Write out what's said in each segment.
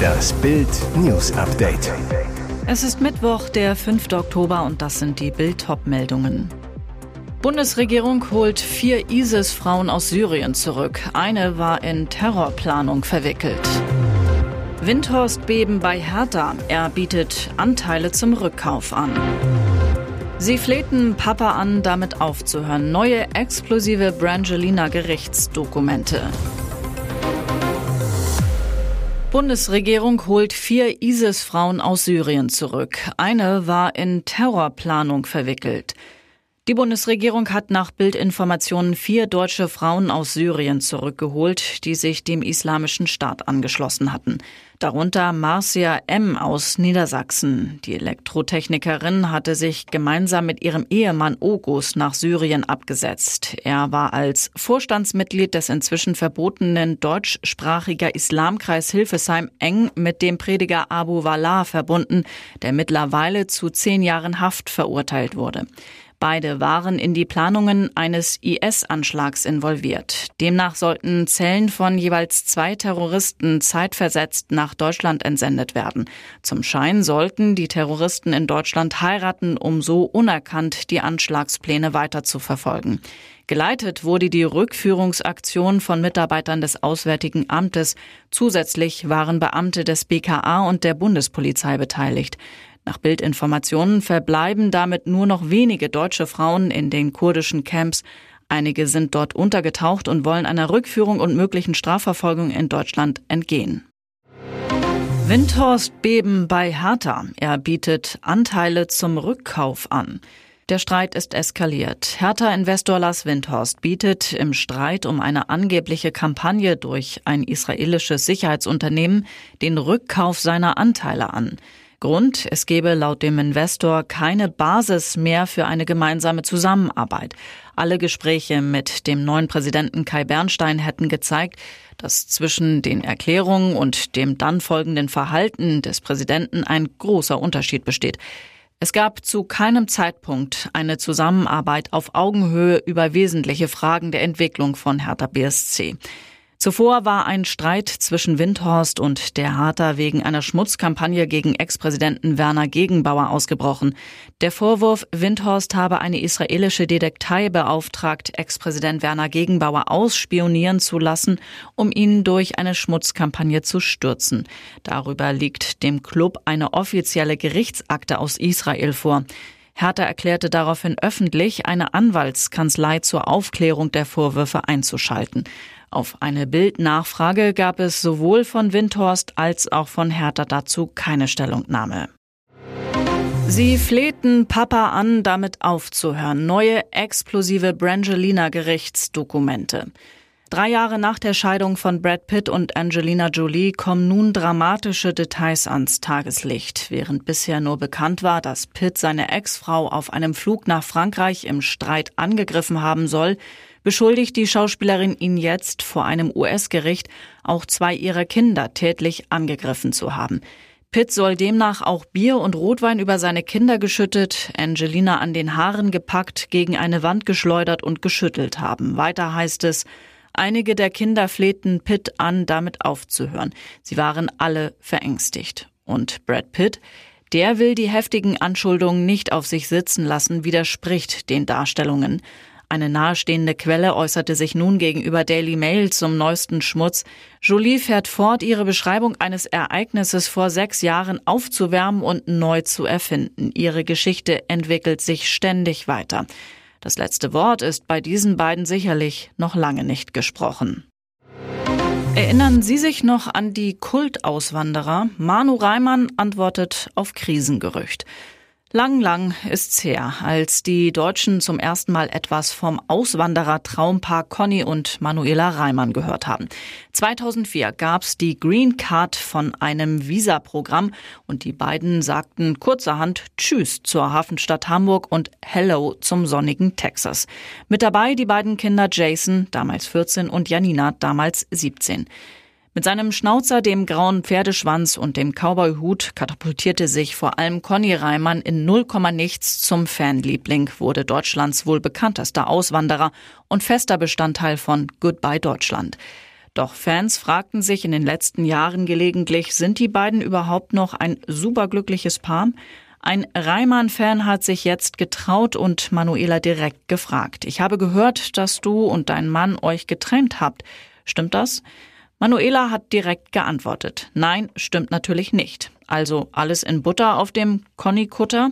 Das Bild News Update. Es ist Mittwoch, der 5. Oktober und das sind die Bild meldungen Bundesregierung holt vier ISIS-Frauen aus Syrien zurück. Eine war in Terrorplanung verwickelt. Windhorst-Beben bei Hertha. Er bietet Anteile zum Rückkauf an. Sie flehten Papa an, damit aufzuhören. Neue explosive Brangelina Gerichtsdokumente. Bundesregierung holt vier ISIS-Frauen aus Syrien zurück. Eine war in Terrorplanung verwickelt. Die Bundesregierung hat nach Bildinformationen vier deutsche Frauen aus Syrien zurückgeholt, die sich dem Islamischen Staat angeschlossen hatten. Darunter Marcia M. aus Niedersachsen. Die Elektrotechnikerin hatte sich gemeinsam mit ihrem Ehemann Ogus nach Syrien abgesetzt. Er war als Vorstandsmitglied des inzwischen verbotenen deutschsprachiger Islamkreis Hilfesheim eng mit dem Prediger Abu Wallah verbunden, der mittlerweile zu zehn Jahren Haft verurteilt wurde. Beide waren in die Planungen eines IS-Anschlags involviert. Demnach sollten Zellen von jeweils zwei Terroristen zeitversetzt nach Deutschland entsendet werden. Zum Schein sollten die Terroristen in Deutschland heiraten, um so unerkannt die Anschlagspläne weiter zu verfolgen. Geleitet wurde die Rückführungsaktion von Mitarbeitern des Auswärtigen Amtes. Zusätzlich waren Beamte des BKA und der Bundespolizei beteiligt. Nach Bildinformationen verbleiben damit nur noch wenige deutsche Frauen in den kurdischen Camps. Einige sind dort untergetaucht und wollen einer Rückführung und möglichen Strafverfolgung in Deutschland entgehen. Windhorst Beben bei Hertha. Er bietet Anteile zum Rückkauf an. Der Streit ist eskaliert. Hertha-Investor Lars Windhorst bietet im Streit um eine angebliche Kampagne durch ein israelisches Sicherheitsunternehmen den Rückkauf seiner Anteile an. Grund, es gebe laut dem Investor keine Basis mehr für eine gemeinsame Zusammenarbeit. Alle Gespräche mit dem neuen Präsidenten Kai Bernstein hätten gezeigt, dass zwischen den Erklärungen und dem dann folgenden Verhalten des Präsidenten ein großer Unterschied besteht. Es gab zu keinem Zeitpunkt eine Zusammenarbeit auf Augenhöhe über wesentliche Fragen der Entwicklung von Hertha BSC. Zuvor war ein Streit zwischen Windhorst und der Harter wegen einer Schmutzkampagne gegen Ex-Präsidenten Werner Gegenbauer ausgebrochen. Der Vorwurf, Windhorst habe eine israelische Detektei beauftragt, Ex-Präsident Werner Gegenbauer ausspionieren zu lassen, um ihn durch eine Schmutzkampagne zu stürzen. Darüber liegt dem Club eine offizielle Gerichtsakte aus Israel vor. Hertha erklärte daraufhin öffentlich, eine Anwaltskanzlei zur Aufklärung der Vorwürfe einzuschalten. Auf eine Bildnachfrage gab es sowohl von Windhorst als auch von Hertha dazu keine Stellungnahme. Sie flehten Papa an, damit aufzuhören. Neue explosive Brangelina-Gerichtsdokumente. Drei Jahre nach der Scheidung von Brad Pitt und Angelina Jolie kommen nun dramatische Details ans Tageslicht. Während bisher nur bekannt war, dass Pitt seine Ex-Frau auf einem Flug nach Frankreich im Streit angegriffen haben soll, beschuldigt die Schauspielerin ihn jetzt vor einem US-Gericht, auch zwei ihrer Kinder tätlich angegriffen zu haben. Pitt soll demnach auch Bier und Rotwein über seine Kinder geschüttet, Angelina an den Haaren gepackt, gegen eine Wand geschleudert und geschüttelt haben. Weiter heißt es, Einige der Kinder flehten Pitt an, damit aufzuhören. Sie waren alle verängstigt. Und Brad Pitt, der will die heftigen Anschuldungen nicht auf sich sitzen lassen, widerspricht den Darstellungen. Eine nahestehende Quelle äußerte sich nun gegenüber Daily Mail zum neuesten Schmutz. Jolie fährt fort, ihre Beschreibung eines Ereignisses vor sechs Jahren aufzuwärmen und neu zu erfinden. Ihre Geschichte entwickelt sich ständig weiter. Das letzte Wort ist bei diesen beiden sicherlich noch lange nicht gesprochen. Erinnern Sie sich noch an die Kultauswanderer? Manu Reimann antwortet auf Krisengerücht. Lang, lang ist's her, als die Deutschen zum ersten Mal etwas vom Auswanderer-Traumpaar Conny und Manuela Reimann gehört haben. 2004 gab's die Green Card von einem Visa-Programm und die beiden sagten kurzerhand Tschüss zur Hafenstadt Hamburg und Hello zum sonnigen Texas. Mit dabei die beiden Kinder Jason, damals 14, und Janina, damals 17. Mit seinem Schnauzer, dem grauen Pferdeschwanz und dem Cowboyhut katapultierte sich vor allem Conny Reimann in 0, nichts zum Fanliebling, wurde Deutschlands wohl bekanntester Auswanderer und fester Bestandteil von Goodbye Deutschland. Doch Fans fragten sich in den letzten Jahren gelegentlich, sind die beiden überhaupt noch ein superglückliches Paar? Ein Reimann-Fan hat sich jetzt getraut und Manuela direkt gefragt. Ich habe gehört, dass du und dein Mann euch getrennt habt. Stimmt das? Manuela hat direkt geantwortet. Nein, stimmt natürlich nicht. Also alles in Butter auf dem Conny-Kutter.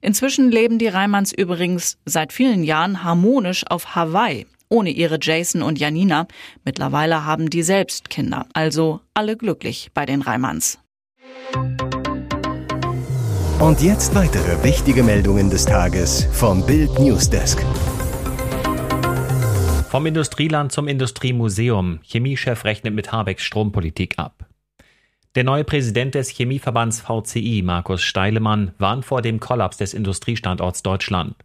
Inzwischen leben die Reimanns übrigens seit vielen Jahren harmonisch auf Hawaii ohne ihre Jason und Janina. Mittlerweile haben die selbst Kinder, also alle glücklich bei den Reimanns. Und jetzt weitere wichtige Meldungen des Tages vom Bild Newsdesk. Vom Industrieland zum Industriemuseum. Chemiechef rechnet mit Habecks Strompolitik ab. Der neue Präsident des Chemieverbands VCI, Markus Steilemann, warnt vor dem Kollaps des Industriestandorts Deutschland.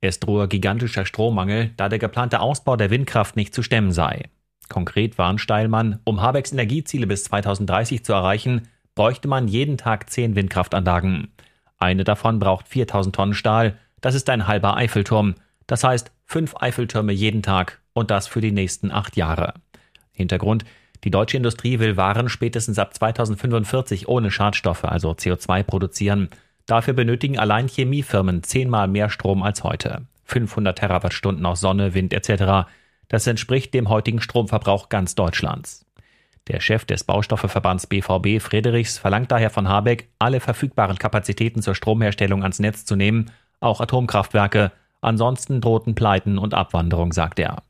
Es drohe gigantischer Strommangel, da der geplante Ausbau der Windkraft nicht zu stemmen sei. Konkret warnt Steilmann, um Habecks Energieziele bis 2030 zu erreichen, bräuchte man jeden Tag zehn Windkraftanlagen. Eine davon braucht 4000 Tonnen Stahl, das ist ein halber Eiffelturm, das heißt fünf Eiffeltürme jeden Tag und das für die nächsten acht Jahre. Hintergrund, die deutsche Industrie will Waren spätestens ab 2045 ohne Schadstoffe, also CO2 produzieren. Dafür benötigen allein Chemiefirmen zehnmal mehr Strom als heute. 500 Terawattstunden aus Sonne, Wind etc. Das entspricht dem heutigen Stromverbrauch ganz Deutschlands. Der Chef des Baustoffeverbands BVB Friedrichs verlangt daher von Habeck, alle verfügbaren Kapazitäten zur Stromherstellung ans Netz zu nehmen, auch Atomkraftwerke, ansonsten drohten Pleiten und Abwanderung, sagt er.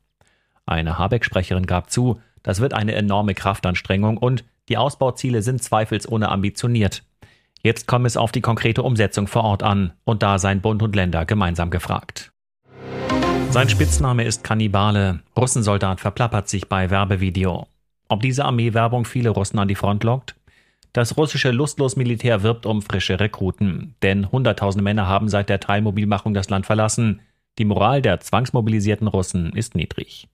Eine Habeck-Sprecherin gab zu, das wird eine enorme Kraftanstrengung und die Ausbauziele sind zweifelsohne ambitioniert. Jetzt komme es auf die konkrete Umsetzung vor Ort an und da seien Bund und Länder gemeinsam gefragt. Sein Spitzname ist Kannibale. Russensoldat verplappert sich bei Werbevideo. Ob diese Armeewerbung viele Russen an die Front lockt? Das russische Lustlos-Militär wirbt um frische Rekruten. Denn hunderttausende Männer haben seit der Teilmobilmachung das Land verlassen. Die Moral der zwangsmobilisierten Russen ist niedrig.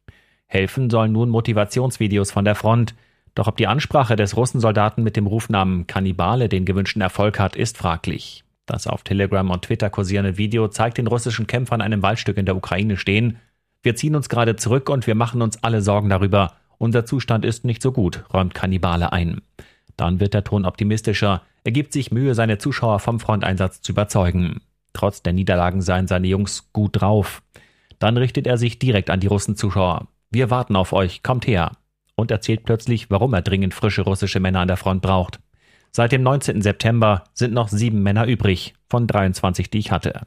Helfen sollen nun Motivationsvideos von der Front. Doch ob die Ansprache des Russensoldaten mit dem Rufnamen Kannibale den gewünschten Erfolg hat, ist fraglich. Das auf Telegram und Twitter kursierende Video zeigt den russischen Kämpfer an einem Waldstück in der Ukraine stehen. Wir ziehen uns gerade zurück und wir machen uns alle Sorgen darüber. Unser Zustand ist nicht so gut, räumt Kannibale ein. Dann wird der Ton optimistischer. Er gibt sich Mühe, seine Zuschauer vom Fronteinsatz zu überzeugen. Trotz der Niederlagen seien seine Jungs gut drauf. Dann richtet er sich direkt an die Russenzuschauer. Wir warten auf euch, kommt her und erzählt plötzlich, warum er dringend frische russische Männer an der Front braucht. Seit dem 19. September sind noch sieben Männer übrig, von 23, die ich hatte.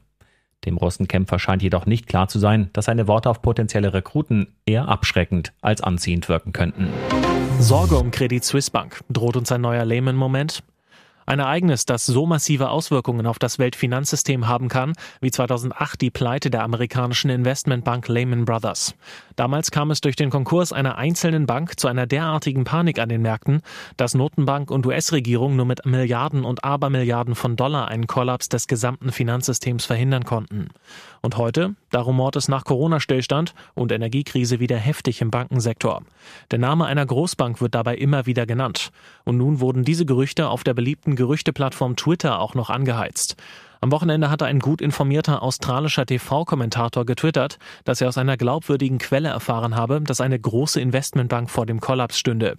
Dem Russenkämpfer scheint jedoch nicht klar zu sein, dass seine Worte auf potenzielle Rekruten eher abschreckend als anziehend wirken könnten. Sorge um Credit Suisse Bank. Droht uns ein neuer Lehman-Moment? Ein Ereignis, das so massive Auswirkungen auf das Weltfinanzsystem haben kann, wie 2008 die Pleite der amerikanischen Investmentbank Lehman Brothers. Damals kam es durch den Konkurs einer einzelnen Bank zu einer derartigen Panik an den Märkten, dass Notenbank und US-Regierung nur mit Milliarden und Abermilliarden von Dollar einen Kollaps des gesamten Finanzsystems verhindern konnten. Und heute, da rumort es nach Corona-Stillstand und Energiekrise wieder heftig im Bankensektor. Der Name einer Großbank wird dabei immer wieder genannt. Und nun wurden diese Gerüchte auf der beliebten Gerüchteplattform Twitter auch noch angeheizt. Am Wochenende hatte ein gut informierter australischer TV-Kommentator getwittert, dass er aus einer glaubwürdigen Quelle erfahren habe, dass eine große Investmentbank vor dem Kollaps stünde.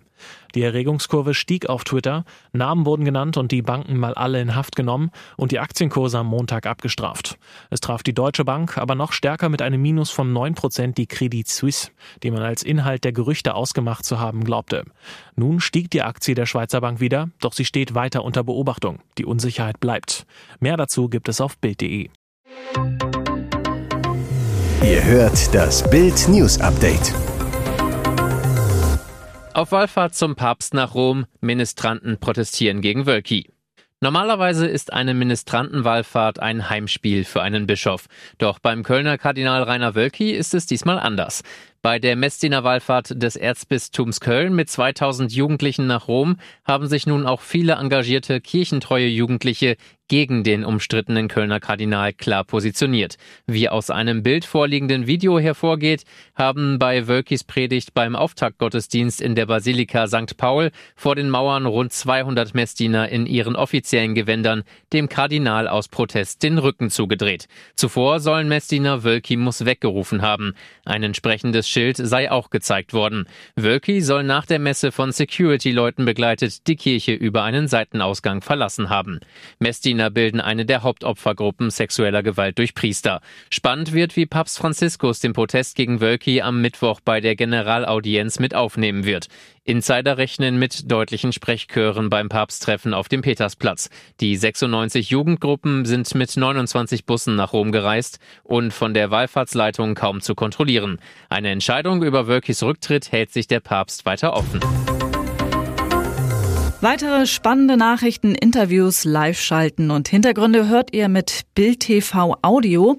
Die Erregungskurve stieg auf Twitter, Namen wurden genannt und die Banken mal alle in Haft genommen und die Aktienkurse am Montag abgestraft. Es traf die Deutsche Bank aber noch stärker mit einem Minus von 9% die Credit Suisse, die man als Inhalt der Gerüchte ausgemacht zu haben glaubte. Nun stieg die Aktie der Schweizer Bank wieder, doch sie steht weiter unter Beobachtung. Die Unsicherheit bleibt. Mehr dazu gibt es auf Bild.de. Ihr hört das Bild News Update. Auf Wallfahrt zum Papst nach Rom, Ministranten protestieren gegen Wölki. Normalerweise ist eine Ministrantenwallfahrt ein Heimspiel für einen Bischof. Doch beim Kölner Kardinal Rainer Wölki ist es diesmal anders. Bei der Messdiener Wallfahrt des Erzbistums Köln mit 2000 Jugendlichen nach Rom haben sich nun auch viele engagierte kirchentreue Jugendliche gegen den umstrittenen Kölner Kardinal klar positioniert. Wie aus einem Bild vorliegenden Video hervorgeht, haben bei Wölkis Predigt beim Auftaktgottesdienst in der Basilika St. Paul vor den Mauern rund 200 Messdiener in ihren offiziellen Gewändern dem Kardinal aus Protest den Rücken zugedreht. Zuvor sollen Messdiener Wölki muss weggerufen haben. Ein entsprechendes Schild sei auch gezeigt worden. Wölki soll nach der Messe von Security-Leuten begleitet die Kirche über einen Seitenausgang verlassen haben. Messdiener bilden eine der Hauptopfergruppen sexueller Gewalt durch Priester. Spannend wird, wie Papst Franziskus den Protest gegen Wölki am Mittwoch bei der Generalaudienz mit aufnehmen wird. Insider rechnen mit deutlichen Sprechchören beim Papsttreffen auf dem Petersplatz. Die 96 Jugendgruppen sind mit 29 Bussen nach Rom gereist und von der Wallfahrtsleitung kaum zu kontrollieren. Eine Entscheidung über Wölkis Rücktritt hält sich der Papst weiter offen. Weitere spannende Nachrichten, Interviews, Live-Schalten und Hintergründe hört ihr mit Bild TV Audio.